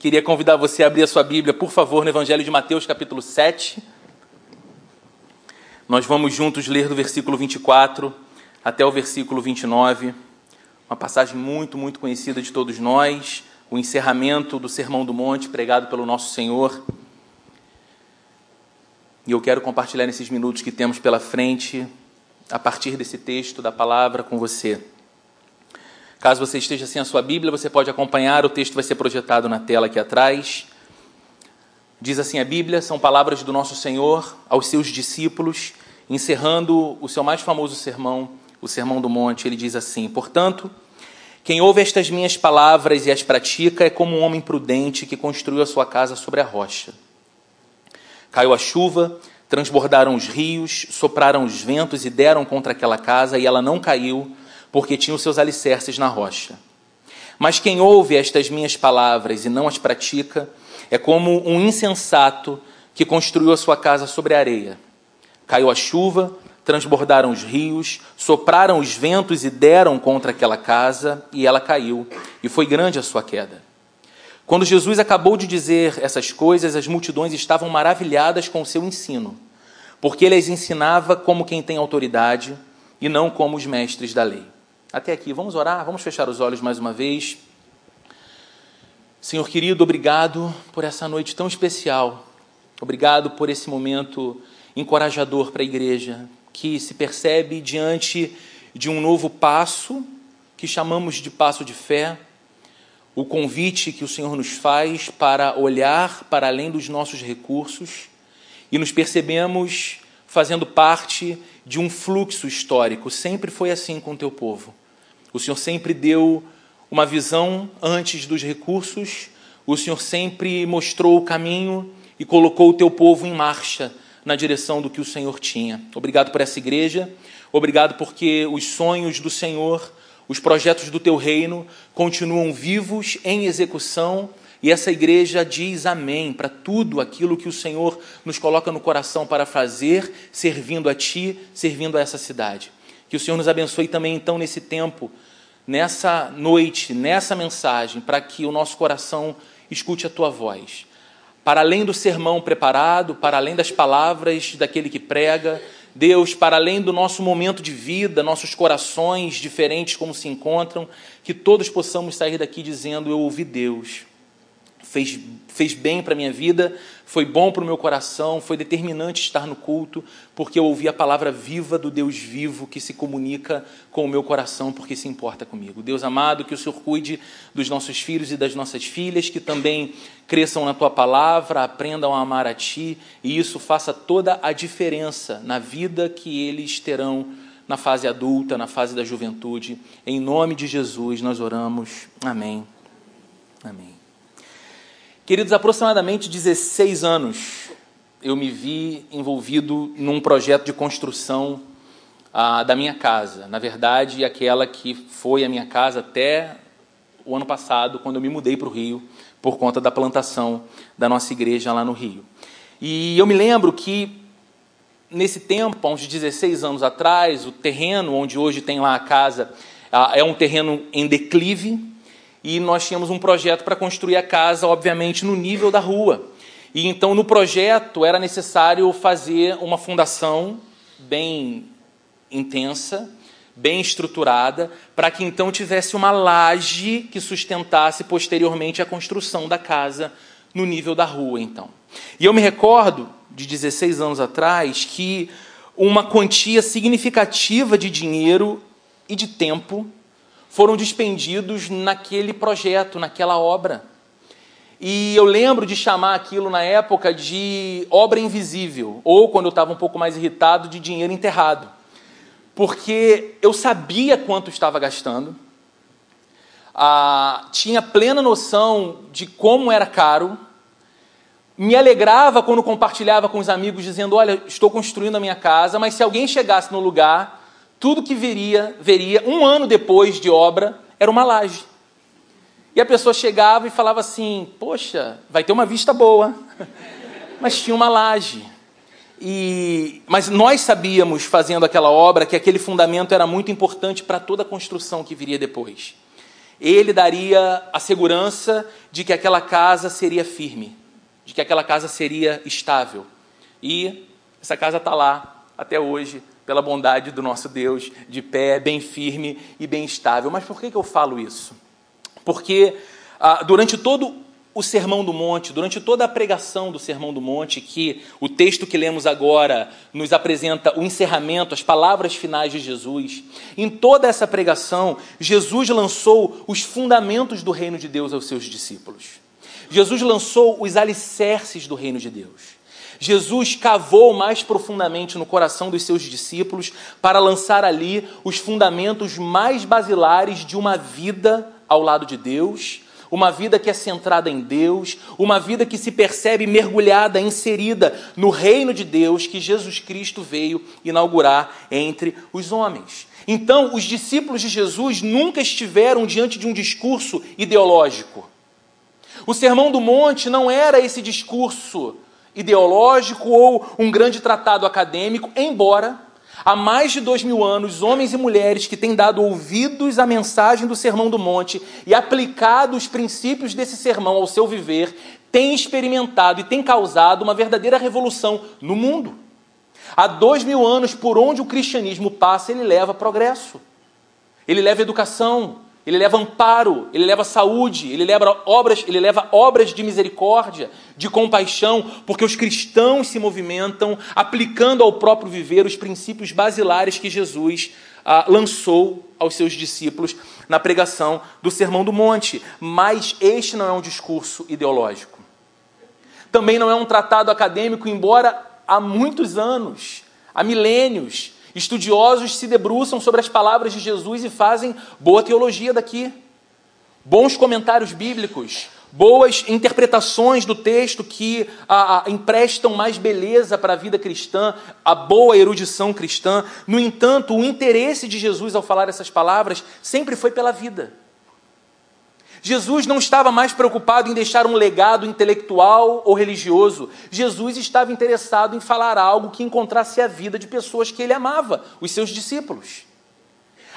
Queria convidar você a abrir a sua Bíblia, por favor, no Evangelho de Mateus, capítulo 7. Nós vamos juntos ler do versículo 24 até o versículo 29, uma passagem muito, muito conhecida de todos nós, o encerramento do Sermão do Monte pregado pelo nosso Senhor. E eu quero compartilhar nesses minutos que temos pela frente, a partir desse texto da palavra com você. Caso você esteja sem a sua Bíblia, você pode acompanhar, o texto vai ser projetado na tela aqui atrás. Diz assim a Bíblia, são palavras do nosso Senhor aos seus discípulos, encerrando o seu mais famoso sermão, o Sermão do Monte. Ele diz assim: Portanto, quem ouve estas minhas palavras e as pratica é como um homem prudente que construiu a sua casa sobre a rocha. Caiu a chuva, transbordaram os rios, sopraram os ventos e deram contra aquela casa, e ela não caiu, porque tinha os seus alicerces na rocha. Mas quem ouve estas minhas palavras e não as pratica, é como um insensato que construiu a sua casa sobre a areia. Caiu a chuva, transbordaram os rios, sopraram os ventos e deram contra aquela casa, e ela caiu, e foi grande a sua queda. Quando Jesus acabou de dizer essas coisas, as multidões estavam maravilhadas com o seu ensino, porque ele as ensinava como quem tem autoridade e não como os mestres da lei. Até aqui, vamos orar, vamos fechar os olhos mais uma vez. Senhor querido, obrigado por essa noite tão especial. Obrigado por esse momento encorajador para a igreja, que se percebe diante de um novo passo, que chamamos de passo de fé o convite que o Senhor nos faz para olhar para além dos nossos recursos e nos percebemos fazendo parte de um fluxo histórico. Sempre foi assim com o teu povo. O Senhor sempre deu uma visão antes dos recursos, o Senhor sempre mostrou o caminho e colocou o teu povo em marcha na direção do que o Senhor tinha. Obrigado por essa igreja, obrigado porque os sonhos do Senhor os projetos do teu reino continuam vivos em execução e essa igreja diz amém para tudo aquilo que o Senhor nos coloca no coração para fazer, servindo a Ti, servindo a essa cidade. Que o Senhor nos abençoe também, então, nesse tempo, nessa noite, nessa mensagem, para que o nosso coração escute a Tua voz. Para além do sermão preparado, para além das palavras daquele que prega, Deus, para além do nosso momento de vida, nossos corações diferentes como se encontram, que todos possamos sair daqui dizendo: Eu ouvi Deus, fez, fez bem para a minha vida, foi bom para o meu coração, foi determinante estar no culto, porque eu ouvi a palavra viva do Deus vivo que se comunica com o meu coração, porque se importa comigo. Deus amado, que o Senhor cuide dos nossos filhos e das nossas filhas, que também cresçam na tua palavra, aprendam a amar a ti, e isso faça toda a diferença na vida que eles terão na fase adulta, na fase da juventude. Em nome de Jesus nós oramos. Amém. Amém. Queridos, aproximadamente 16 anos eu me vi envolvido num projeto de construção ah, da minha casa. Na verdade, aquela que foi a minha casa até o ano passado, quando eu me mudei para o Rio, por conta da plantação da nossa igreja lá no Rio. E eu me lembro que, nesse tempo, há uns 16 anos atrás, o terreno onde hoje tem lá a casa ah, é um terreno em declive, e nós tínhamos um projeto para construir a casa, obviamente, no nível da rua. E então, no projeto, era necessário fazer uma fundação bem intensa, bem estruturada, para que então tivesse uma laje que sustentasse posteriormente a construção da casa no nível da rua, então. E eu me recordo, de 16 anos atrás, que uma quantia significativa de dinheiro e de tempo foram dispendidos naquele projeto, naquela obra. E eu lembro de chamar aquilo na época de obra invisível, ou quando eu estava um pouco mais irritado, de dinheiro enterrado. Porque eu sabia quanto estava gastando, ah, tinha plena noção de como era caro, me alegrava quando compartilhava com os amigos, dizendo: Olha, estou construindo a minha casa, mas se alguém chegasse no lugar tudo que veria, veria um ano depois de obra era uma laje. E a pessoa chegava e falava assim: Poxa, vai ter uma vista boa. Mas tinha uma laje. E, mas nós sabíamos, fazendo aquela obra, que aquele fundamento era muito importante para toda a construção que viria depois. ele daria a segurança de que aquela casa seria firme, de que aquela casa seria estável. E essa casa está lá até hoje, pela bondade do nosso Deus, de pé, bem firme e bem estável. Mas por que, que eu falo isso? Porque ah, durante todo o Sermão do Monte, durante toda a pregação do Sermão do Monte, que o texto que lemos agora nos apresenta o encerramento, as palavras finais de Jesus, em toda essa pregação, Jesus lançou os fundamentos do reino de Deus aos seus discípulos. Jesus lançou os alicerces do reino de Deus. Jesus cavou mais profundamente no coração dos seus discípulos para lançar ali os fundamentos mais basilares de uma vida ao lado de Deus, uma vida que é centrada em Deus, uma vida que se percebe mergulhada, inserida no reino de Deus que Jesus Cristo veio inaugurar entre os homens. Então, os discípulos de Jesus nunca estiveram diante de um discurso ideológico. O Sermão do Monte não era esse discurso ideológico ou um grande tratado acadêmico, embora há mais de dois mil anos homens e mulheres que têm dado ouvidos à mensagem do Sermão do Monte e aplicado os princípios desse sermão ao seu viver, têm experimentado e têm causado uma verdadeira revolução no mundo. Há dois mil anos, por onde o cristianismo passa, ele leva progresso, ele leva educação, ele leva amparo, ele leva saúde, ele leva obras, ele leva obras de misericórdia, de compaixão, porque os cristãos se movimentam aplicando ao próprio viver os princípios basilares que Jesus ah, lançou aos seus discípulos na pregação do Sermão do Monte. Mas este não é um discurso ideológico. Também não é um tratado acadêmico, embora há muitos anos, há milênios, Estudiosos se debruçam sobre as palavras de Jesus e fazem boa teologia daqui. Bons comentários bíblicos, boas interpretações do texto que a, a, emprestam mais beleza para a vida cristã, a boa erudição cristã. No entanto, o interesse de Jesus ao falar essas palavras sempre foi pela vida. Jesus não estava mais preocupado em deixar um legado intelectual ou religioso. Jesus estava interessado em falar algo que encontrasse a vida de pessoas que ele amava, os seus discípulos.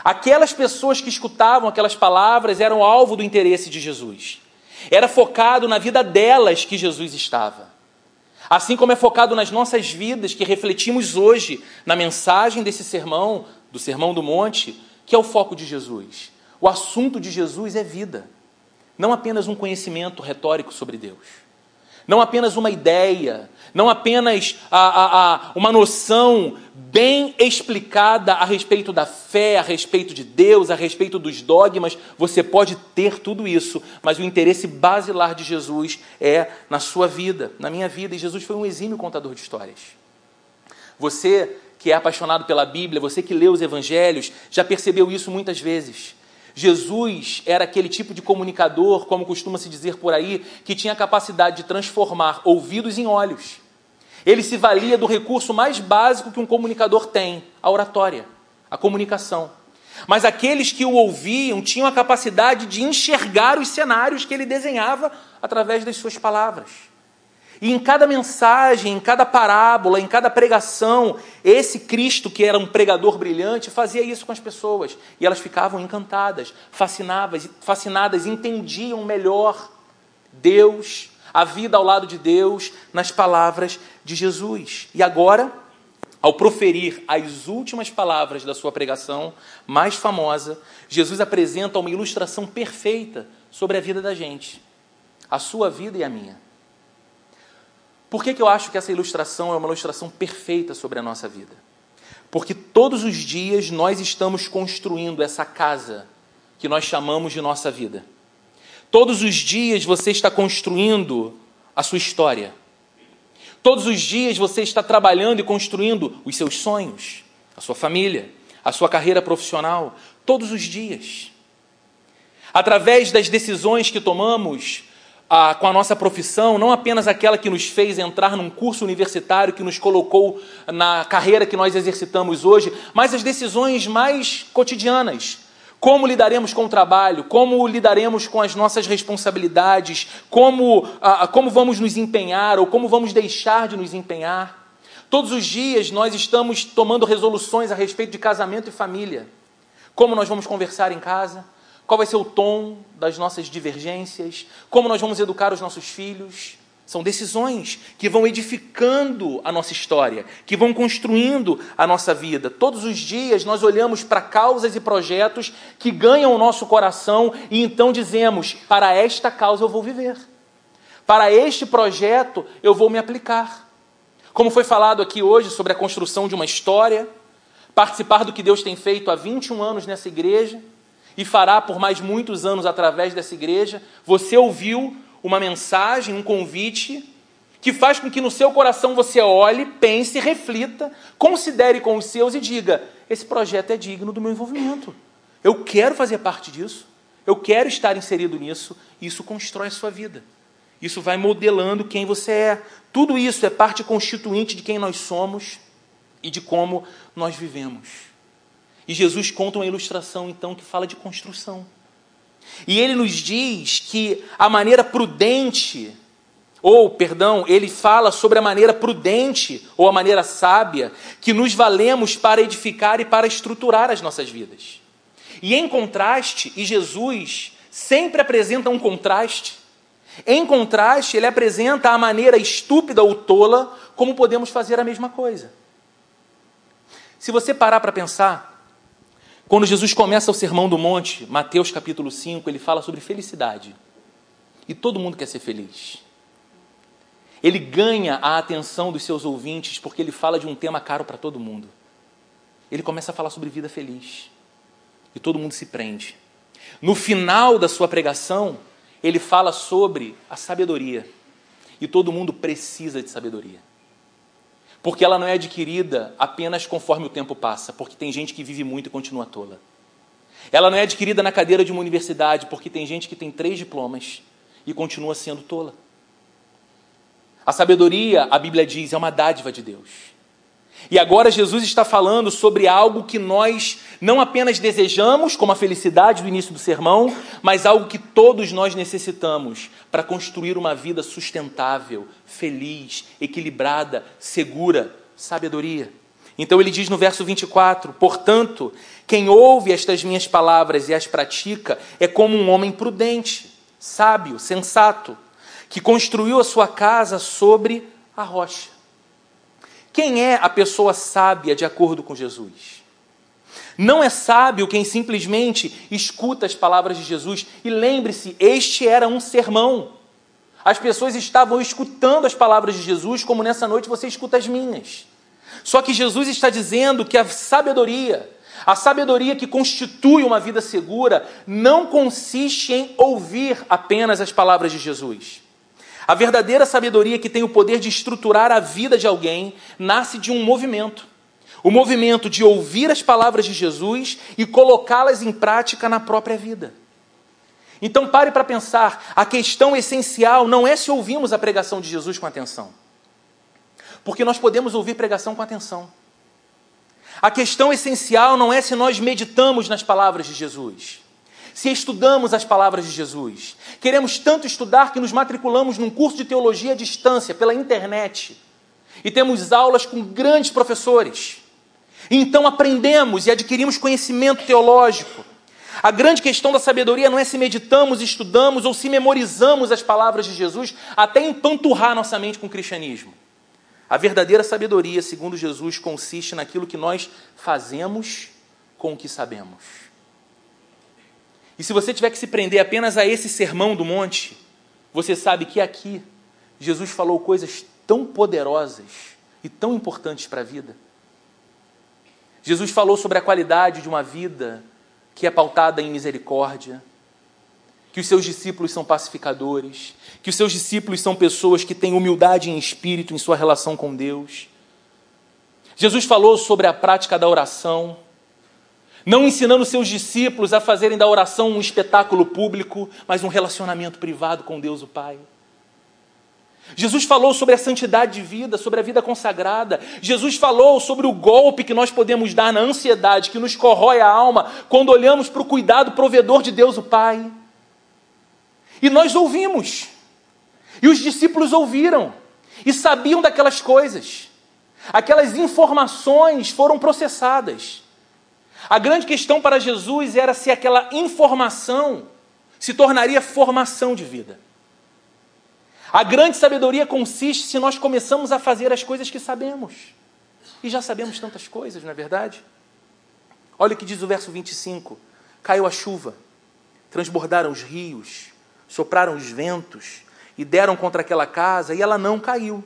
Aquelas pessoas que escutavam aquelas palavras eram alvo do interesse de Jesus. Era focado na vida delas que Jesus estava. Assim como é focado nas nossas vidas que refletimos hoje na mensagem desse sermão, do Sermão do Monte, que é o foco de Jesus. O assunto de Jesus é vida. Não apenas um conhecimento retórico sobre Deus, não apenas uma ideia, não apenas a, a, a, uma noção bem explicada a respeito da fé, a respeito de Deus, a respeito dos dogmas. Você pode ter tudo isso, mas o interesse basilar de Jesus é na sua vida, na minha vida. E Jesus foi um exímio contador de histórias. Você que é apaixonado pela Bíblia, você que lê os evangelhos, já percebeu isso muitas vezes. Jesus era aquele tipo de comunicador, como costuma se dizer por aí, que tinha a capacidade de transformar ouvidos em olhos. Ele se valia do recurso mais básico que um comunicador tem, a oratória, a comunicação. Mas aqueles que o ouviam tinham a capacidade de enxergar os cenários que ele desenhava através das suas palavras. E em cada mensagem, em cada parábola, em cada pregação, esse Cristo, que era um pregador brilhante, fazia isso com as pessoas. E elas ficavam encantadas, fascinadas, fascinadas entendiam melhor Deus, a vida ao lado de Deus, nas palavras de Jesus. E agora, ao proferir as últimas palavras da sua pregação mais famosa, Jesus apresenta uma ilustração perfeita sobre a vida da gente, a sua vida e a minha. Por que, que eu acho que essa ilustração é uma ilustração perfeita sobre a nossa vida? Porque todos os dias nós estamos construindo essa casa que nós chamamos de nossa vida. Todos os dias você está construindo a sua história. Todos os dias você está trabalhando e construindo os seus sonhos, a sua família, a sua carreira profissional. Todos os dias. Através das decisões que tomamos, com a nossa profissão, não apenas aquela que nos fez entrar num curso universitário, que nos colocou na carreira que nós exercitamos hoje, mas as decisões mais cotidianas. Como lidaremos com o trabalho, como lidaremos com as nossas responsabilidades, como, como vamos nos empenhar ou como vamos deixar de nos empenhar. Todos os dias nós estamos tomando resoluções a respeito de casamento e família. Como nós vamos conversar em casa, qual vai ser o tom das nossas divergências, como nós vamos educar os nossos filhos. São decisões que vão edificando a nossa história, que vão construindo a nossa vida. Todos os dias nós olhamos para causas e projetos que ganham o nosso coração e então dizemos: para esta causa eu vou viver, para este projeto eu vou me aplicar. Como foi falado aqui hoje sobre a construção de uma história, participar do que Deus tem feito há 21 anos nessa igreja e fará por mais muitos anos através dessa igreja, você ouviu uma mensagem, um convite, que faz com que no seu coração você olhe, pense, reflita, considere com os seus e diga: esse projeto é digno do meu envolvimento. Eu quero fazer parte disso. Eu quero estar inserido nisso. Isso constrói a sua vida. Isso vai modelando quem você é. Tudo isso é parte constituinte de quem nós somos e de como nós vivemos. E Jesus conta uma ilustração, então, que fala de construção. E ele nos diz que a maneira prudente, ou, perdão, ele fala sobre a maneira prudente ou a maneira sábia que nos valemos para edificar e para estruturar as nossas vidas. E em contraste, e Jesus sempre apresenta um contraste, em contraste, ele apresenta a maneira estúpida ou tola como podemos fazer a mesma coisa. Se você parar para pensar, quando Jesus começa o Sermão do Monte, Mateus capítulo 5, ele fala sobre felicidade. E todo mundo quer ser feliz. Ele ganha a atenção dos seus ouvintes porque ele fala de um tema caro para todo mundo. Ele começa a falar sobre vida feliz. E todo mundo se prende. No final da sua pregação, ele fala sobre a sabedoria. E todo mundo precisa de sabedoria porque ela não é adquirida apenas conforme o tempo passa, porque tem gente que vive muito e continua tola. Ela não é adquirida na cadeira de uma universidade, porque tem gente que tem três diplomas e continua sendo tola. A sabedoria, a Bíblia diz, é uma dádiva de Deus. E agora Jesus está falando sobre algo que nós não apenas desejamos, como a felicidade do início do sermão, mas algo que todos nós necessitamos para construir uma vida sustentável, feliz, equilibrada, segura, sabedoria. Então ele diz no verso 24: Portanto, quem ouve estas minhas palavras e as pratica é como um homem prudente, sábio, sensato, que construiu a sua casa sobre a rocha. Quem é a pessoa sábia de acordo com Jesus? Não é sábio quem simplesmente escuta as palavras de Jesus. E lembre-se, este era um sermão. As pessoas estavam escutando as palavras de Jesus, como nessa noite você escuta as minhas. Só que Jesus está dizendo que a sabedoria, a sabedoria que constitui uma vida segura, não consiste em ouvir apenas as palavras de Jesus. A verdadeira sabedoria que tem o poder de estruturar a vida de alguém nasce de um movimento. O movimento de ouvir as palavras de Jesus e colocá-las em prática na própria vida. Então pare para pensar, a questão essencial não é se ouvimos a pregação de Jesus com atenção. Porque nós podemos ouvir pregação com atenção. A questão essencial não é se nós meditamos nas palavras de Jesus se estudamos as palavras de Jesus. Queremos tanto estudar que nos matriculamos num curso de teologia à distância, pela internet, e temos aulas com grandes professores. Então aprendemos e adquirimos conhecimento teológico. A grande questão da sabedoria não é se meditamos, estudamos ou se memorizamos as palavras de Jesus até empanturrar nossa mente com o cristianismo. A verdadeira sabedoria, segundo Jesus, consiste naquilo que nós fazemos com o que sabemos. E se você tiver que se prender apenas a esse sermão do monte, você sabe que aqui Jesus falou coisas tão poderosas e tão importantes para a vida. Jesus falou sobre a qualidade de uma vida que é pautada em misericórdia, que os seus discípulos são pacificadores, que os seus discípulos são pessoas que têm humildade em espírito em sua relação com Deus. Jesus falou sobre a prática da oração, não ensinando seus discípulos a fazerem da oração um espetáculo público, mas um relacionamento privado com Deus o Pai. Jesus falou sobre a santidade de vida, sobre a vida consagrada. Jesus falou sobre o golpe que nós podemos dar na ansiedade que nos corrói a alma quando olhamos para o cuidado provedor de Deus o Pai. E nós ouvimos. E os discípulos ouviram e sabiam daquelas coisas. Aquelas informações foram processadas. A grande questão para Jesus era se aquela informação se tornaria formação de vida. A grande sabedoria consiste se nós começamos a fazer as coisas que sabemos. E já sabemos tantas coisas, não é verdade? Olha o que diz o verso 25: Caiu a chuva, transbordaram os rios, sopraram os ventos e deram contra aquela casa, e ela não caiu.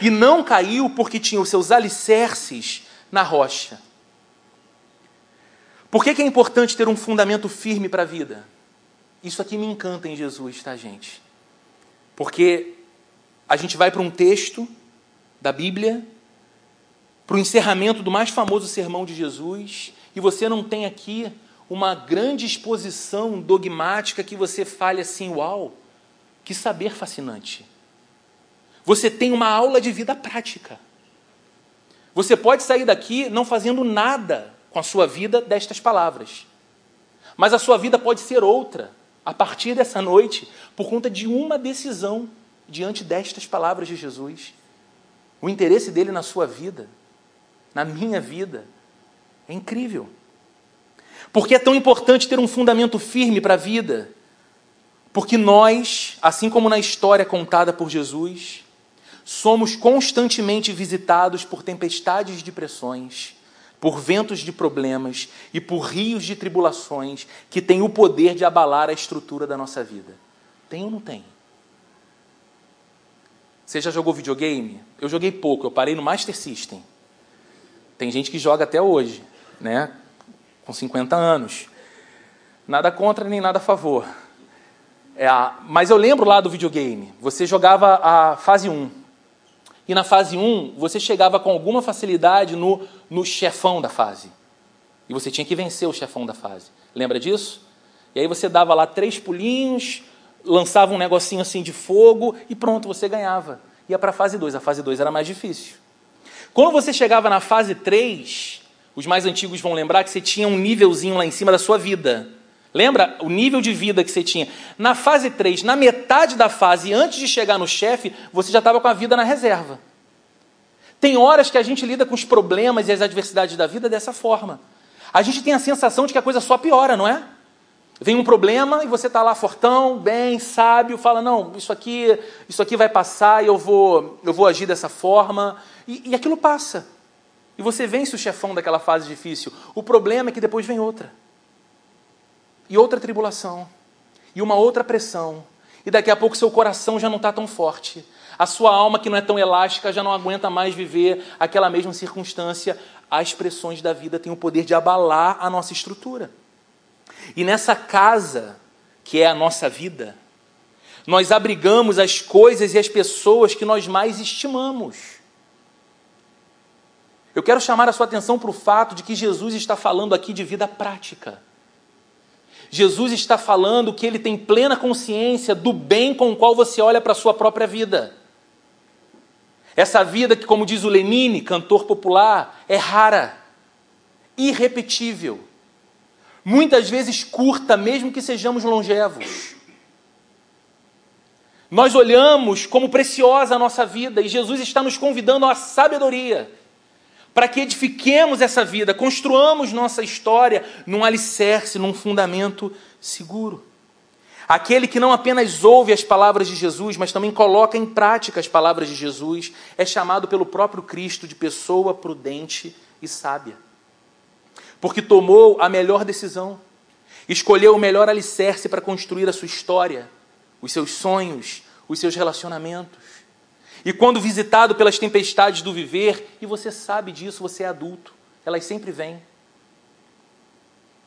E não caiu porque tinha os seus alicerces na rocha. Por que, que é importante ter um fundamento firme para a vida? Isso aqui me encanta em Jesus, tá, gente? Porque a gente vai para um texto da Bíblia, para o encerramento do mais famoso sermão de Jesus, e você não tem aqui uma grande exposição dogmática que você fale assim, uau, que saber fascinante. Você tem uma aula de vida prática. Você pode sair daqui não fazendo nada com a sua vida destas palavras. Mas a sua vida pode ser outra a partir dessa noite por conta de uma decisão diante destas palavras de Jesus. O interesse dele na sua vida, na minha vida, é incrível. Porque é tão importante ter um fundamento firme para a vida? Porque nós, assim como na história contada por Jesus, somos constantemente visitados por tempestades de pressões, por ventos de problemas e por rios de tribulações que têm o poder de abalar a estrutura da nossa vida. Tem ou não tem? Você já jogou videogame? Eu joguei pouco, eu parei no Master System. Tem gente que joga até hoje, né? Com 50 anos. Nada contra nem nada a favor. É, mas eu lembro lá do videogame. Você jogava a fase 1. E na fase 1, você chegava com alguma facilidade no, no chefão da fase. E você tinha que vencer o chefão da fase. Lembra disso? E aí você dava lá três pulinhos, lançava um negocinho assim de fogo e pronto, você ganhava. Ia para a fase 2. A fase 2 era mais difícil. Quando você chegava na fase 3, os mais antigos vão lembrar que você tinha um nívelzinho lá em cima da sua vida. Lembra o nível de vida que você tinha? Na fase 3, na metade da fase, antes de chegar no chefe, você já estava com a vida na reserva. Tem horas que a gente lida com os problemas e as adversidades da vida dessa forma. A gente tem a sensação de que a coisa só piora, não é? Vem um problema e você está lá fortão, bem, sábio, fala, não, isso aqui, isso aqui vai passar e eu vou, eu vou agir dessa forma. E, e aquilo passa. E você vence o chefão daquela fase difícil. O problema é que depois vem outra e outra tribulação, e uma outra pressão, e daqui a pouco seu coração já não está tão forte, a sua alma, que não é tão elástica, já não aguenta mais viver aquela mesma circunstância. As pressões da vida têm o poder de abalar a nossa estrutura. E nessa casa, que é a nossa vida, nós abrigamos as coisas e as pessoas que nós mais estimamos. Eu quero chamar a sua atenção para o fato de que Jesus está falando aqui de vida prática. Jesus está falando que ele tem plena consciência do bem com o qual você olha para a sua própria vida. Essa vida que, como diz o Lenine, cantor popular, é rara, irrepetível, muitas vezes curta, mesmo que sejamos longevos. Nós olhamos como preciosa a nossa vida e Jesus está nos convidando à sabedoria para que edifiquemos essa vida, construamos nossa história num alicerce, num fundamento seguro. Aquele que não apenas ouve as palavras de Jesus, mas também coloca em prática as palavras de Jesus, é chamado pelo próprio Cristo de pessoa prudente e sábia. Porque tomou a melhor decisão, escolheu o melhor alicerce para construir a sua história, os seus sonhos, os seus relacionamentos. E quando visitado pelas tempestades do viver, e você sabe disso, você é adulto, elas sempre vêm.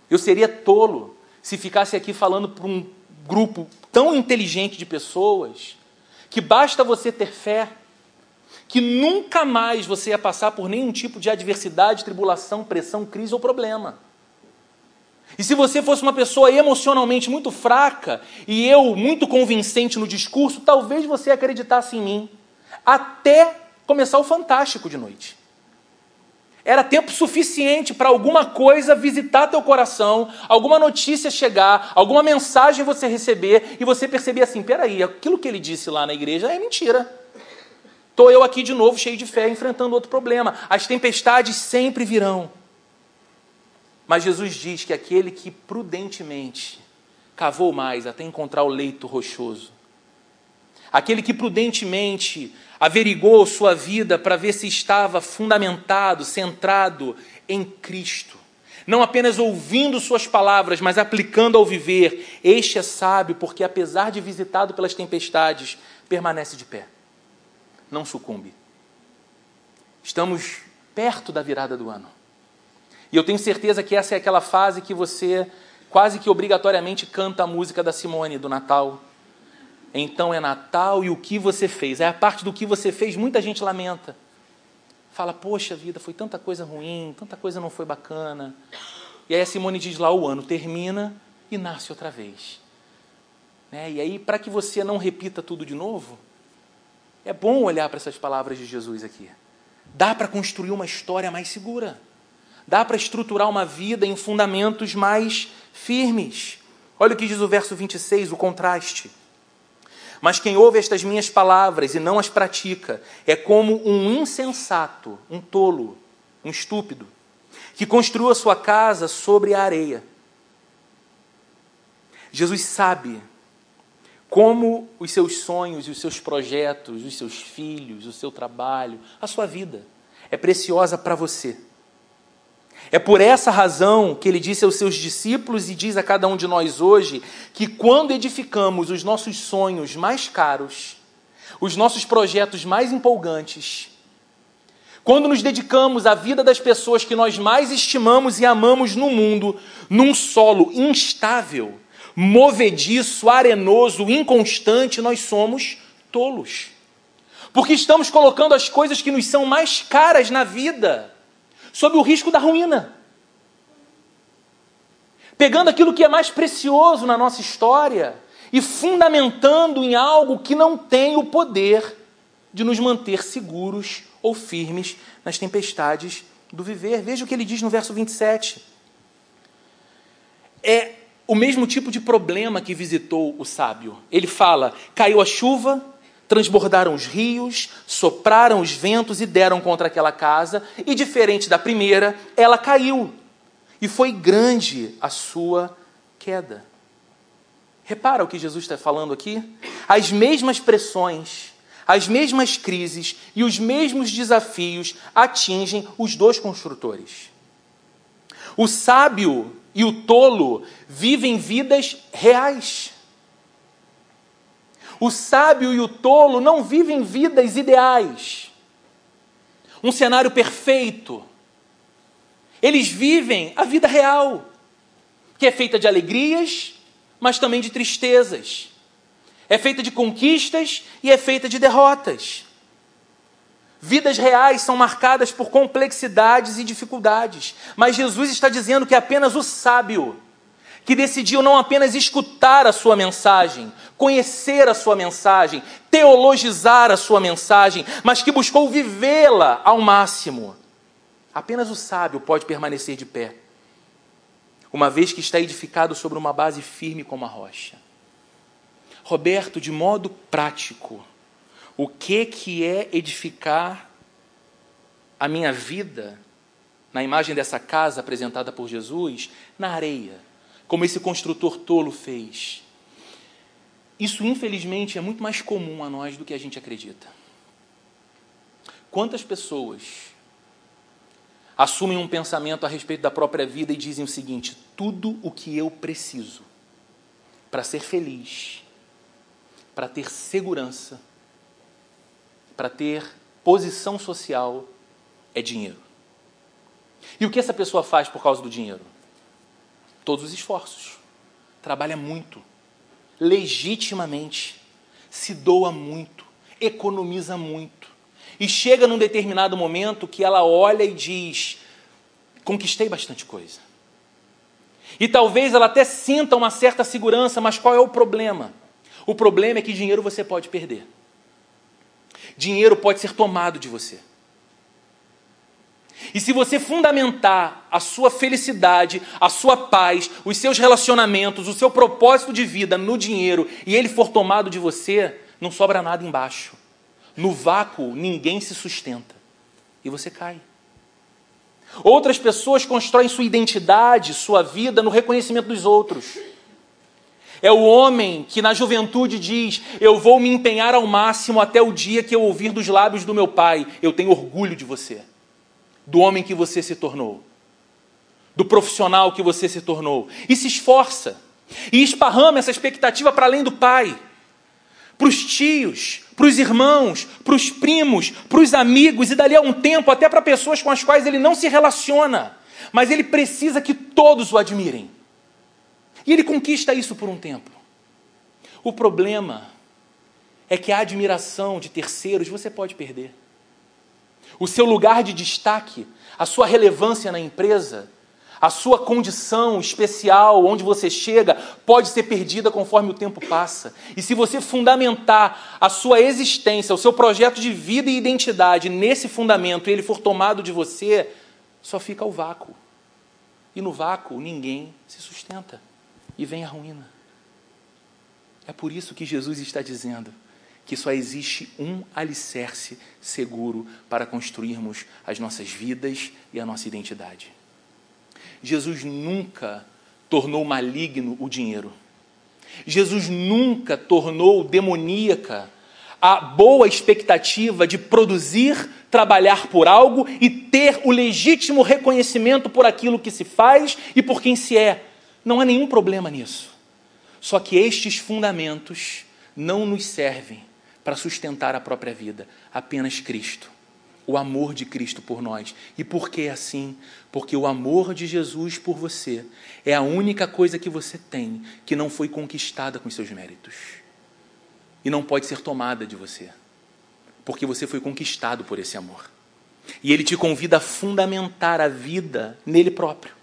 Eu seria tolo se ficasse aqui falando para um grupo tão inteligente de pessoas que basta você ter fé, que nunca mais você ia passar por nenhum tipo de adversidade, tribulação, pressão, crise ou problema. E se você fosse uma pessoa emocionalmente muito fraca e eu muito convincente no discurso, talvez você acreditasse em mim até começar o Fantástico de noite. Era tempo suficiente para alguma coisa visitar teu coração, alguma notícia chegar, alguma mensagem você receber e você perceber assim: peraí, aquilo que ele disse lá na igreja é mentira. Estou eu aqui de novo, cheio de fé, enfrentando outro problema. As tempestades sempre virão. Mas Jesus diz que aquele que prudentemente cavou mais até encontrar o leito rochoso, aquele que prudentemente averigou sua vida para ver se estava fundamentado, centrado em Cristo, não apenas ouvindo Suas palavras, mas aplicando ao viver, este é sábio, porque apesar de visitado pelas tempestades, permanece de pé, não sucumbe. Estamos perto da virada do ano. E eu tenho certeza que essa é aquela fase que você quase que obrigatoriamente canta a música da Simone do Natal. Então é Natal e o que você fez. É a parte do que você fez, muita gente lamenta. Fala, poxa vida, foi tanta coisa ruim, tanta coisa não foi bacana. E aí a Simone diz lá: o ano termina e nasce outra vez. Né? E aí, para que você não repita tudo de novo, é bom olhar para essas palavras de Jesus aqui. Dá para construir uma história mais segura. Dá para estruturar uma vida em fundamentos mais firmes. Olha o que diz o verso 26, o contraste. Mas quem ouve estas minhas palavras e não as pratica é como um insensato, um tolo, um estúpido, que construiu a sua casa sobre a areia. Jesus sabe como os seus sonhos os seus projetos, os seus filhos, o seu trabalho, a sua vida é preciosa para você. É por essa razão que ele disse aos seus discípulos e diz a cada um de nós hoje que quando edificamos os nossos sonhos mais caros, os nossos projetos mais empolgantes, quando nos dedicamos à vida das pessoas que nós mais estimamos e amamos no mundo, num solo instável, movediço, arenoso, inconstante, nós somos tolos. Porque estamos colocando as coisas que nos são mais caras na vida sob o risco da ruína. Pegando aquilo que é mais precioso na nossa história e fundamentando em algo que não tem o poder de nos manter seguros ou firmes nas tempestades do viver. Veja o que ele diz no verso 27. É o mesmo tipo de problema que visitou o sábio. Ele fala: caiu a chuva, transbordaram os rios, sopraram os ventos e deram contra aquela casa, e diferente da primeira, ela caiu, e foi grande a sua queda. Repara o que Jesus está falando aqui? As mesmas pressões, as mesmas crises e os mesmos desafios atingem os dois construtores. O sábio e o tolo vivem vidas reais. O sábio e o tolo não vivem vidas ideais, um cenário perfeito. Eles vivem a vida real, que é feita de alegrias, mas também de tristezas. É feita de conquistas e é feita de derrotas. Vidas reais são marcadas por complexidades e dificuldades, mas Jesus está dizendo que é apenas o sábio que decidiu não apenas escutar a sua mensagem, conhecer a sua mensagem, teologizar a sua mensagem, mas que buscou vivê-la ao máximo. Apenas o sábio pode permanecer de pé, uma vez que está edificado sobre uma base firme como a rocha. Roberto, de modo prático, o que que é edificar a minha vida na imagem dessa casa apresentada por Jesus na areia? Como esse construtor tolo fez. Isso, infelizmente, é muito mais comum a nós do que a gente acredita. Quantas pessoas assumem um pensamento a respeito da própria vida e dizem o seguinte: tudo o que eu preciso para ser feliz, para ter segurança, para ter posição social é dinheiro. E o que essa pessoa faz por causa do dinheiro? Todos os esforços, trabalha muito, legitimamente, se doa muito, economiza muito. E chega num determinado momento que ela olha e diz: conquistei bastante coisa. E talvez ela até sinta uma certa segurança, mas qual é o problema? O problema é que dinheiro você pode perder. Dinheiro pode ser tomado de você. E se você fundamentar a sua felicidade, a sua paz, os seus relacionamentos, o seu propósito de vida no dinheiro e ele for tomado de você, não sobra nada embaixo. No vácuo, ninguém se sustenta e você cai. Outras pessoas constroem sua identidade, sua vida no reconhecimento dos outros. É o homem que na juventude diz: Eu vou me empenhar ao máximo até o dia que eu ouvir dos lábios do meu pai: Eu tenho orgulho de você, do homem que você se tornou, do profissional que você se tornou. E se esforça, e esparrama essa expectativa para além do pai, para os tios, para os irmãos, para os primos, para os amigos e dali a um tempo até para pessoas com as quais ele não se relaciona, mas ele precisa que todos o admirem. E ele conquista isso por um tempo. O problema é que a admiração de terceiros você pode perder. O seu lugar de destaque, a sua relevância na empresa, a sua condição especial, onde você chega, pode ser perdida conforme o tempo passa. E se você fundamentar a sua existência, o seu projeto de vida e identidade nesse fundamento e ele for tomado de você, só fica o vácuo. E no vácuo ninguém se sustenta. E vem a ruína. É por isso que Jesus está dizendo que só existe um alicerce seguro para construirmos as nossas vidas e a nossa identidade. Jesus nunca tornou maligno o dinheiro. Jesus nunca tornou demoníaca a boa expectativa de produzir, trabalhar por algo e ter o legítimo reconhecimento por aquilo que se faz e por quem se é. Não há nenhum problema nisso. Só que estes fundamentos não nos servem para sustentar a própria vida, apenas Cristo o amor de Cristo por nós. E por que assim? Porque o amor de Jesus por você é a única coisa que você tem que não foi conquistada com seus méritos. E não pode ser tomada de você. Porque você foi conquistado por esse amor. E ele te convida a fundamentar a vida nele próprio.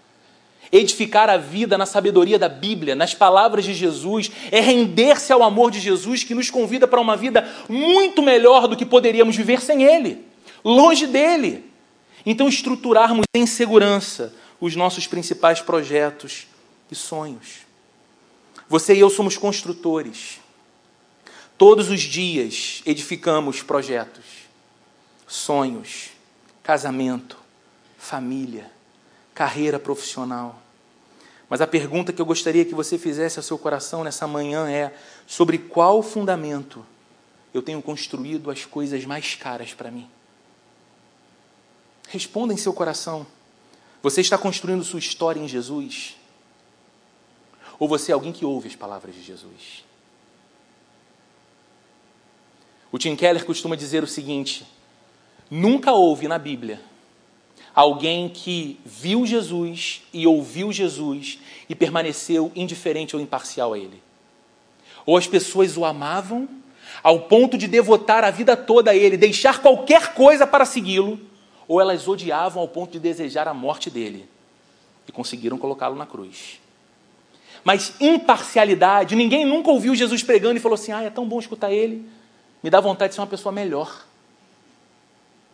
Edificar a vida na sabedoria da Bíblia, nas palavras de Jesus, é render-se ao amor de Jesus que nos convida para uma vida muito melhor do que poderíamos viver sem Ele longe dele. Então, estruturarmos em segurança os nossos principais projetos e sonhos. Você e eu somos construtores. Todos os dias edificamos projetos, sonhos, casamento, família, carreira profissional. Mas a pergunta que eu gostaria que você fizesse ao seu coração nessa manhã é: sobre qual fundamento eu tenho construído as coisas mais caras para mim? Responda em seu coração. Você está construindo sua história em Jesus? Ou você é alguém que ouve as palavras de Jesus? O Tim Keller costuma dizer o seguinte: nunca houve na Bíblia alguém que viu Jesus e ouviu Jesus e permaneceu indiferente ou imparcial a ele. Ou as pessoas o amavam ao ponto de devotar a vida toda a ele, deixar qualquer coisa para segui-lo, ou elas odiavam ao ponto de desejar a morte dele e conseguiram colocá-lo na cruz. Mas imparcialidade, ninguém nunca ouviu Jesus pregando e falou assim: ah, é tão bom escutar ele, me dá vontade de ser uma pessoa melhor.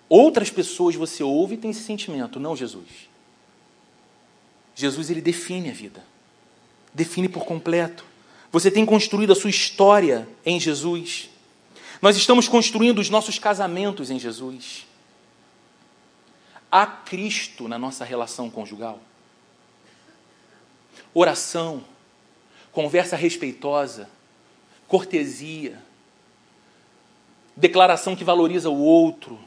Outras pessoas você ouve e tem esse sentimento, não Jesus. Jesus ele define a vida, define por completo. Você tem construído a sua história em Jesus. Nós estamos construindo os nossos casamentos em Jesus. Há Cristo na nossa relação conjugal? Oração, conversa respeitosa, cortesia, declaração que valoriza o outro,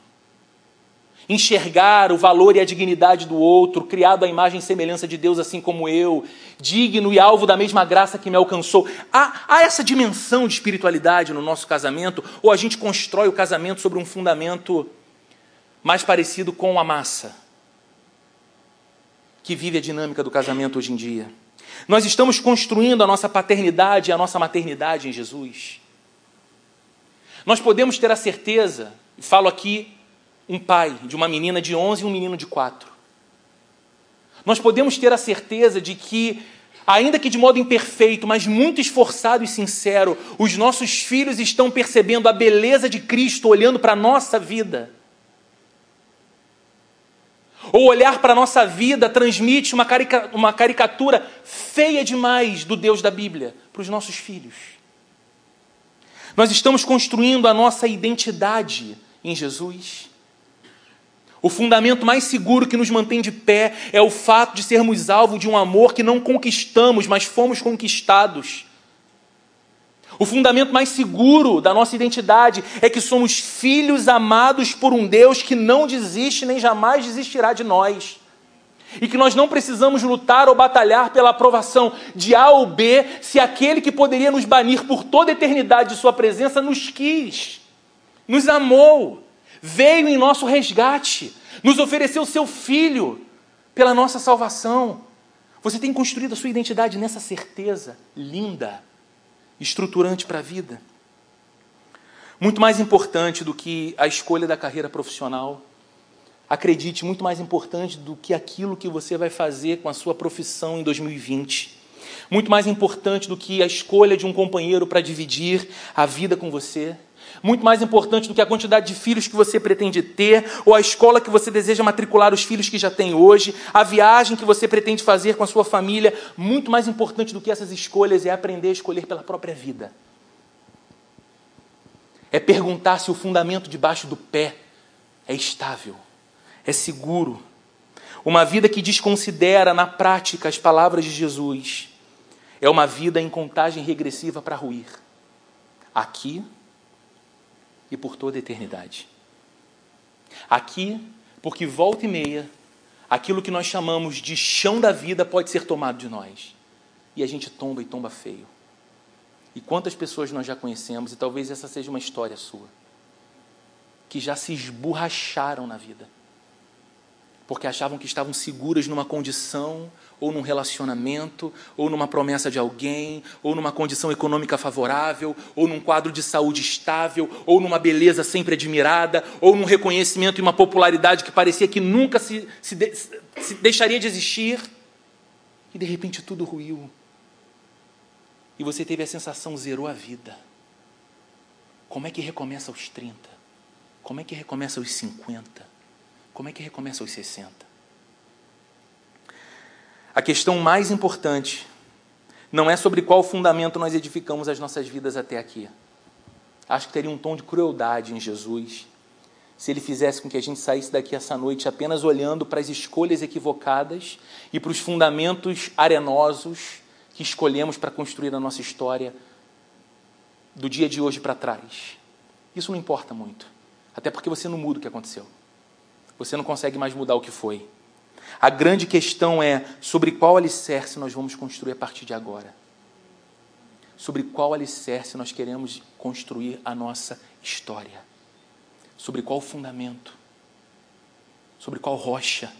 enxergar o valor e a dignidade do outro, criado à imagem e semelhança de Deus, assim como eu, digno e alvo da mesma graça que me alcançou. Há, há, essa dimensão de espiritualidade no nosso casamento, ou a gente constrói o casamento sobre um fundamento mais parecido com a massa que vive a dinâmica do casamento hoje em dia. Nós estamos construindo a nossa paternidade e a nossa maternidade em Jesus. Nós podemos ter a certeza, falo aqui um pai de uma menina de 11 e um menino de 4. Nós podemos ter a certeza de que, ainda que de modo imperfeito, mas muito esforçado e sincero, os nossos filhos estão percebendo a beleza de Cristo olhando para a nossa vida ou olhar para a nossa vida transmite uma, carica uma caricatura feia demais do Deus da Bíblia para os nossos filhos. Nós estamos construindo a nossa identidade em Jesus. O fundamento mais seguro que nos mantém de pé é o fato de sermos alvo de um amor que não conquistamos, mas fomos conquistados. O fundamento mais seguro da nossa identidade é que somos filhos amados por um Deus que não desiste nem jamais desistirá de nós. E que nós não precisamos lutar ou batalhar pela aprovação de A ou B, se aquele que poderia nos banir por toda a eternidade de Sua presença nos quis, nos amou, veio em nosso resgate, nos ofereceu Seu Filho pela nossa salvação. Você tem construído a sua identidade nessa certeza linda estruturante para a vida. Muito mais importante do que a escolha da carreira profissional. Acredite, muito mais importante do que aquilo que você vai fazer com a sua profissão em 2020. Muito mais importante do que a escolha de um companheiro para dividir a vida com você muito mais importante do que a quantidade de filhos que você pretende ter, ou a escola que você deseja matricular os filhos que já tem hoje, a viagem que você pretende fazer com a sua família, muito mais importante do que essas escolhas é aprender a escolher pela própria vida. É perguntar se o fundamento debaixo do pé é estável, é seguro. Uma vida que desconsidera na prática as palavras de Jesus é uma vida em contagem regressiva para ruir. Aqui e por toda a eternidade. Aqui, porque volta e meia, aquilo que nós chamamos de chão da vida pode ser tomado de nós. E a gente tomba e tomba feio. E quantas pessoas nós já conhecemos, e talvez essa seja uma história sua, que já se esborracharam na vida porque achavam que estavam seguras numa condição, ou num relacionamento, ou numa promessa de alguém, ou numa condição econômica favorável, ou num quadro de saúde estável, ou numa beleza sempre admirada, ou num reconhecimento e uma popularidade que parecia que nunca se, se, de, se deixaria de existir. E de repente tudo ruiu. E você teve a sensação, zerou a vida. Como é que recomeça aos 30? Como é que recomeça aos 50? Como é que recomeça aos 60? A questão mais importante não é sobre qual fundamento nós edificamos as nossas vidas até aqui. Acho que teria um tom de crueldade em Jesus se ele fizesse com que a gente saísse daqui essa noite apenas olhando para as escolhas equivocadas e para os fundamentos arenosos que escolhemos para construir a nossa história do dia de hoje para trás. Isso não importa muito, até porque você não muda o que aconteceu você não consegue mais mudar o que foi. A grande questão é sobre qual alicerce nós vamos construir a partir de agora. Sobre qual alicerce nós queremos construir a nossa história. Sobre qual fundamento. Sobre qual rocha.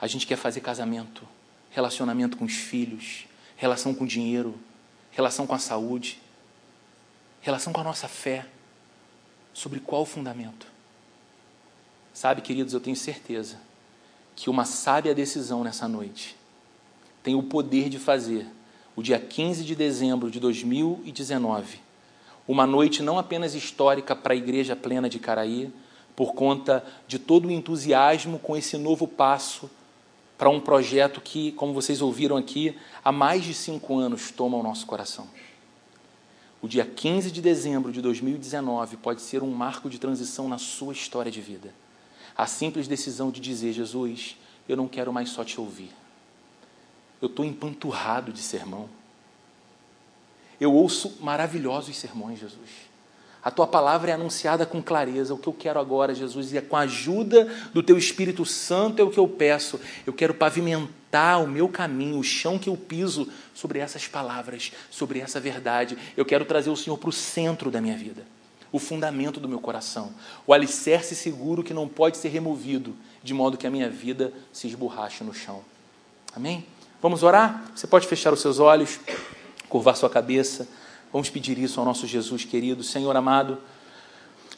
A gente quer fazer casamento, relacionamento com os filhos, relação com o dinheiro, relação com a saúde, relação com a nossa fé. Sobre qual fundamento? Sabe, queridos, eu tenho certeza que uma sábia decisão nessa noite tem o poder de fazer o dia 15 de dezembro de 2019 uma noite não apenas histórica para a Igreja Plena de Caraí, por conta de todo o entusiasmo com esse novo passo para um projeto que, como vocês ouviram aqui, há mais de cinco anos toma o nosso coração. O dia 15 de dezembro de 2019 pode ser um marco de transição na sua história de vida. A simples decisão de dizer: Jesus, eu não quero mais só te ouvir. Eu estou empanturrado de sermão. Eu ouço maravilhosos sermões, Jesus. A tua palavra é anunciada com clareza. O que eu quero agora, Jesus, e é com a ajuda do teu Espírito Santo é o que eu peço. Eu quero pavimentar o meu caminho, o chão que eu piso sobre essas palavras, sobre essa verdade. Eu quero trazer o Senhor para o centro da minha vida o fundamento do meu coração, o alicerce seguro que não pode ser removido, de modo que a minha vida se esborrache no chão. Amém? Vamos orar? Você pode fechar os seus olhos, curvar sua cabeça. Vamos pedir isso ao nosso Jesus querido. Senhor amado,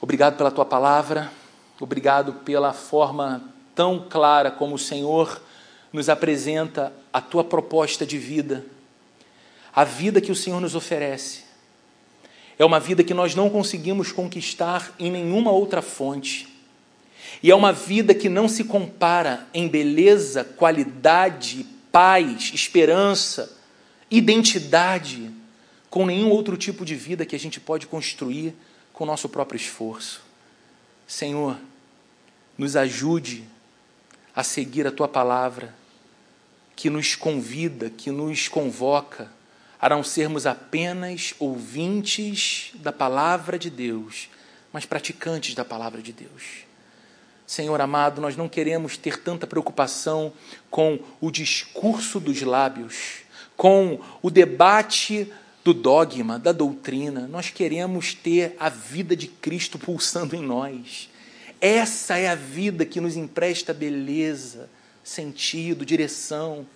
obrigado pela tua palavra, obrigado pela forma tão clara como o Senhor nos apresenta a tua proposta de vida, a vida que o Senhor nos oferece. É uma vida que nós não conseguimos conquistar em nenhuma outra fonte. E é uma vida que não se compara em beleza, qualidade, paz, esperança, identidade com nenhum outro tipo de vida que a gente pode construir com o nosso próprio esforço. Senhor, nos ajude a seguir a tua palavra, que nos convida, que nos convoca a não sermos apenas ouvintes da palavra de Deus, mas praticantes da palavra de Deus. Senhor amado, nós não queremos ter tanta preocupação com o discurso dos lábios, com o debate do dogma, da doutrina. Nós queremos ter a vida de Cristo pulsando em nós. Essa é a vida que nos empresta beleza, sentido, direção.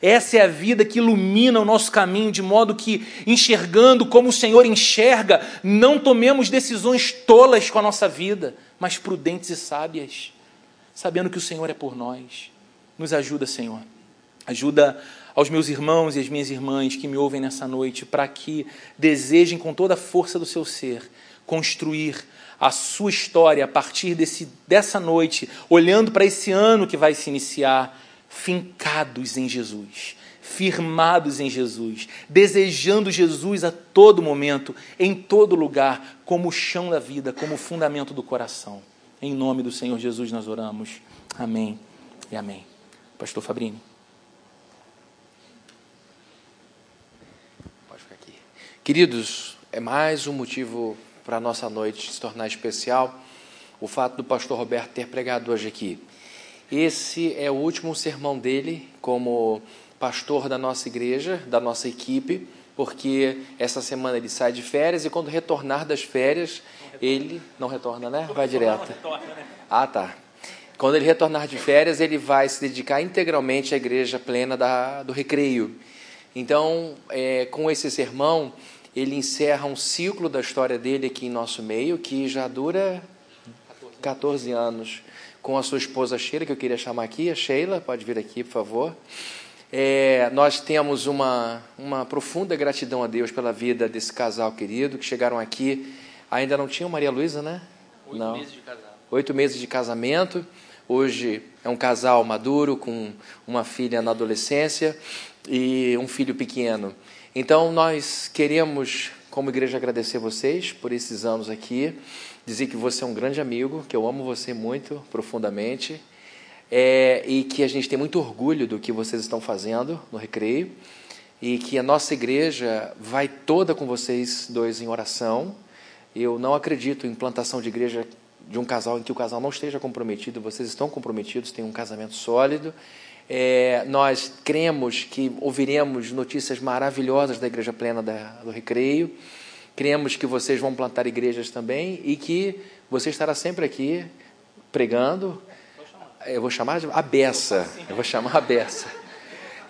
Essa é a vida que ilumina o nosso caminho, de modo que, enxergando como o Senhor enxerga, não tomemos decisões tolas com a nossa vida, mas prudentes e sábias, sabendo que o Senhor é por nós. Nos ajuda, Senhor. Ajuda aos meus irmãos e às minhas irmãs que me ouvem nessa noite, para que desejem com toda a força do seu ser construir a sua história a partir desse, dessa noite, olhando para esse ano que vai se iniciar fincados em Jesus, firmados em Jesus, desejando Jesus a todo momento, em todo lugar, como o chão da vida, como o fundamento do coração. Em nome do Senhor Jesus nós oramos. Amém e amém. Pastor Fabrini. Pode ficar aqui. Queridos, é mais um motivo para a nossa noite se tornar especial o fato do pastor Roberto ter pregado hoje aqui. Esse é o último sermão dele como pastor da nossa igreja, da nossa equipe, porque essa semana ele sai de férias e quando retornar das férias, não ele não retorna, né? Vai direto. Retorna, né? Ah, tá. Quando ele retornar de férias, ele vai se dedicar integralmente à igreja plena da, do recreio. Então, é, com esse sermão, ele encerra um ciclo da história dele aqui em nosso meio, que já dura 14 anos com a sua esposa Sheila, que eu queria chamar aqui. A Sheila, pode vir aqui, por favor. É, nós temos uma, uma profunda gratidão a Deus pela vida desse casal querido que chegaram aqui. Ainda não tinham Maria Luísa, né? Oito não. meses de casamento. Oito meses de casamento. Hoje é um casal maduro com uma filha na adolescência e um filho pequeno. Então nós queremos, como igreja, agradecer vocês por esses anos aqui dizer que você é um grande amigo, que eu amo você muito profundamente é, e que a gente tem muito orgulho do que vocês estão fazendo no Recreio e que a nossa igreja vai toda com vocês dois em oração. Eu não acredito em plantação de igreja de um casal em que o casal não esteja comprometido, vocês estão comprometidos, têm um casamento sólido. É, nós cremos que ouviremos notícias maravilhosas da Igreja Plena da, do Recreio. Cremos que vocês vão plantar igrejas também e que você estará sempre aqui pregando. Eu vou chamar a beça. Eu vou chamar a beça.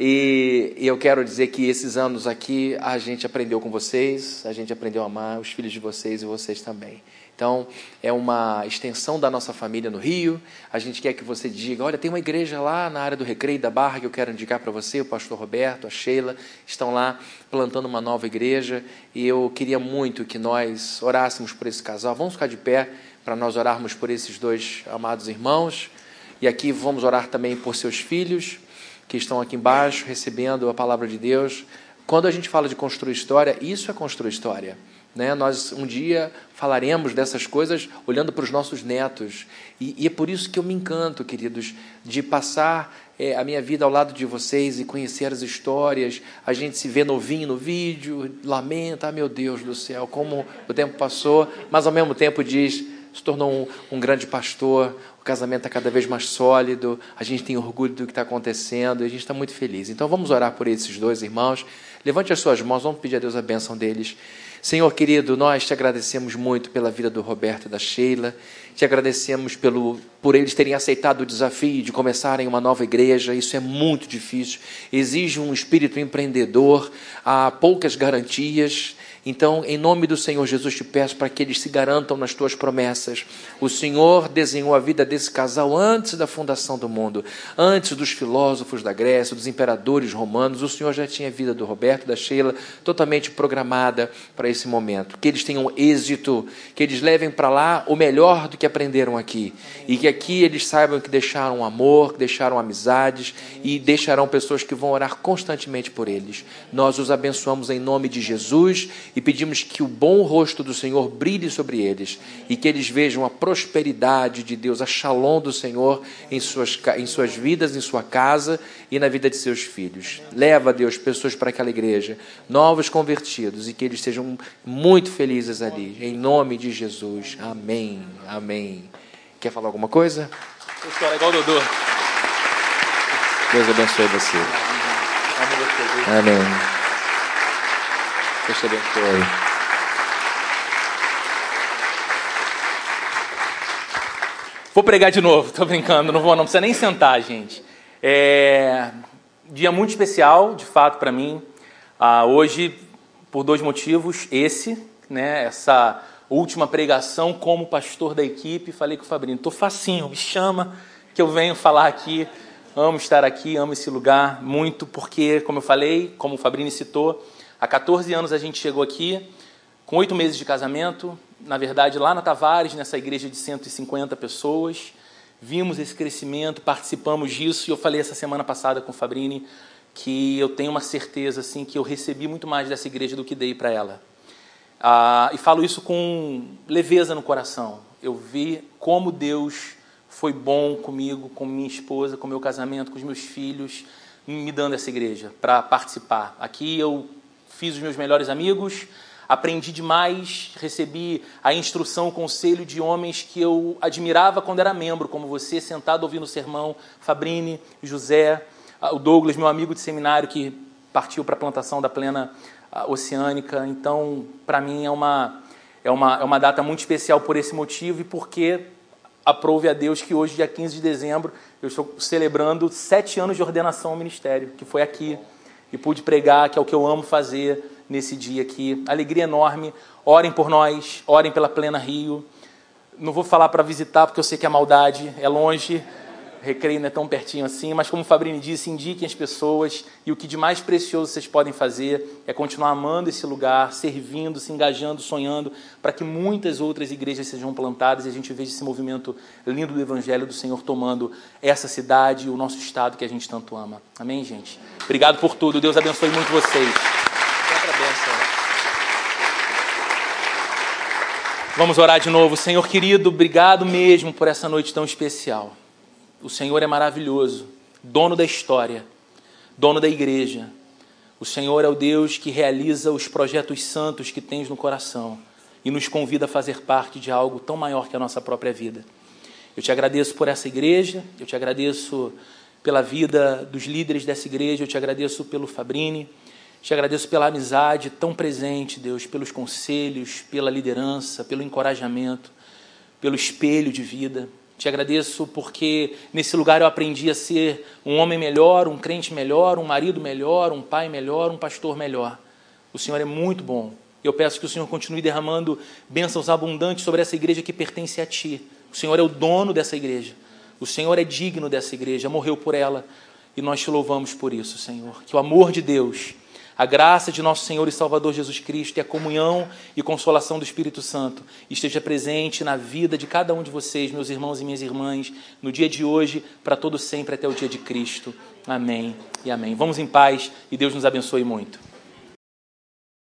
E, e, eu quero dizer que esses anos aqui a gente aprendeu com vocês, a gente aprendeu a amar os filhos de vocês e vocês também. Então, é uma extensão da nossa família no Rio. A gente quer que você diga: olha, tem uma igreja lá na área do Recreio da Barra que eu quero indicar para você. O pastor Roberto, a Sheila estão lá plantando uma nova igreja. E eu queria muito que nós orássemos por esse casal. Vamos ficar de pé para nós orarmos por esses dois amados irmãos. E aqui vamos orar também por seus filhos que estão aqui embaixo recebendo a palavra de Deus. Quando a gente fala de construir história, isso é construir história. Né? Nós um dia falaremos dessas coisas olhando para os nossos netos. E, e, é por isso que eu me encanto, queridos, de passar é, a minha vida ao lado de vocês e conhecer as histórias. A gente se vê novinho no vídeo, lamenta, ah, meu Deus do céu, como o tempo passou, mas ao mesmo tempo diz se tornou um, um, grande pastor, o casamento está cada vez mais sólido, a gente tem orgulho do que está acontecendo e a gente está muito feliz. Então vamos orar por esses dois irmãos. Levante as suas mãos, vamos pedir a Deus a bênção deles. Senhor querido, nós te agradecemos muito pela vida do Roberto e da Sheila, te agradecemos pelo, por eles terem aceitado o desafio de começarem uma nova igreja. Isso é muito difícil, exige um espírito empreendedor, há poucas garantias, então, em nome do Senhor Jesus, te peço para que eles se garantam nas tuas promessas. O Senhor desenhou a vida desse casal antes da fundação do mundo, antes dos filósofos da Grécia, dos imperadores romanos. O Senhor já tinha a vida do Roberto, da Sheila, totalmente programada para esse momento. Que eles tenham êxito, que eles levem para lá o melhor do que aprenderam aqui. E que aqui eles saibam que deixaram amor, que deixaram amizades e deixarão pessoas que vão orar constantemente por eles. Nós os abençoamos em nome de Jesus e pedimos que o bom rosto do Senhor brilhe sobre eles e que eles vejam a prosperidade de Deus, a shalom do Senhor em suas, em suas vidas, em sua casa e na vida de seus filhos. Leva, Deus, pessoas para aquela igreja, novos convertidos e que eles sejam muito felizes ali, em nome de Jesus. Amém. Amém. Quer falar alguma coisa? Pessoal, é igual o Dodô. Deus abençoe você. Amém. Deus te abençoe. Vou pregar de novo, tô brincando, não vou, não precisa nem sentar, gente. É dia muito especial, de fato, para mim. Ah, hoje, por dois motivos. Esse, né, essa última pregação como pastor da equipe, falei com o Fabrício, tô facinho, me chama que eu venho falar aqui. Amo estar aqui, amo esse lugar muito, porque, como eu falei, como o Fabrini citou, há 14 anos a gente chegou aqui, com oito meses de casamento, na verdade, lá na Tavares, nessa igreja de 150 pessoas. Vimos esse crescimento, participamos disso, e eu falei essa semana passada com o Fabrini que eu tenho uma certeza assim que eu recebi muito mais dessa igreja do que dei para ela. Ah, e falo isso com leveza no coração. Eu vi como Deus foi bom comigo, com minha esposa, com meu casamento, com os meus filhos, me dando essa igreja para participar. Aqui eu fiz os meus melhores amigos, aprendi demais, recebi a instrução, o conselho de homens que eu admirava quando era membro, como você, sentado ouvindo o sermão, Fabrini, José, ah, o Douglas, meu amigo de seminário que partiu para a plantação da plena ah, oceânica. Então, para mim é uma, é, uma, é uma data muito especial por esse motivo e porque aprove a Deus que hoje, dia 15 de dezembro, eu estou celebrando sete anos de ordenação ao ministério, que foi aqui, e pude pregar, que é o que eu amo fazer nesse dia aqui. Alegria enorme. Orem por nós, orem pela Plena Rio. Não vou falar para visitar, porque eu sei que a maldade é longe, Recreio não é tão pertinho assim, mas como o Fabrini disse, indiquem as pessoas e o que de mais precioso vocês podem fazer é continuar amando esse lugar, servindo, se engajando, sonhando, para que muitas outras igrejas sejam plantadas e a gente veja esse movimento lindo do Evangelho do Senhor tomando essa cidade e o nosso estado que a gente tanto ama. Amém, gente? Obrigado por tudo. Deus abençoe muito vocês. Vamos orar de novo. Senhor querido, obrigado mesmo por essa noite tão especial. O Senhor é maravilhoso, dono da história, dono da igreja. O Senhor é o Deus que realiza os projetos santos que tens no coração e nos convida a fazer parte de algo tão maior que a nossa própria vida. Eu te agradeço por essa igreja, eu te agradeço pela vida dos líderes dessa igreja, eu te agradeço pelo Fabrini, te agradeço pela amizade tão presente, Deus, pelos conselhos, pela liderança, pelo encorajamento, pelo espelho de vida. Te agradeço porque nesse lugar eu aprendi a ser um homem melhor, um crente melhor, um marido melhor, um pai melhor, um pastor melhor. O Senhor é muito bom. Eu peço que o Senhor continue derramando bênçãos abundantes sobre essa igreja que pertence a Ti. O Senhor é o dono dessa igreja. O Senhor é digno dessa igreja, morreu por ela e nós te louvamos por isso, Senhor. Que o amor de Deus a graça de nosso Senhor e Salvador Jesus Cristo e a comunhão e consolação do Espírito Santo esteja presente na vida de cada um de vocês, meus irmãos e minhas irmãs, no dia de hoje, para todo sempre até o dia de Cristo. Amém e amém. Vamos em paz e Deus nos abençoe muito.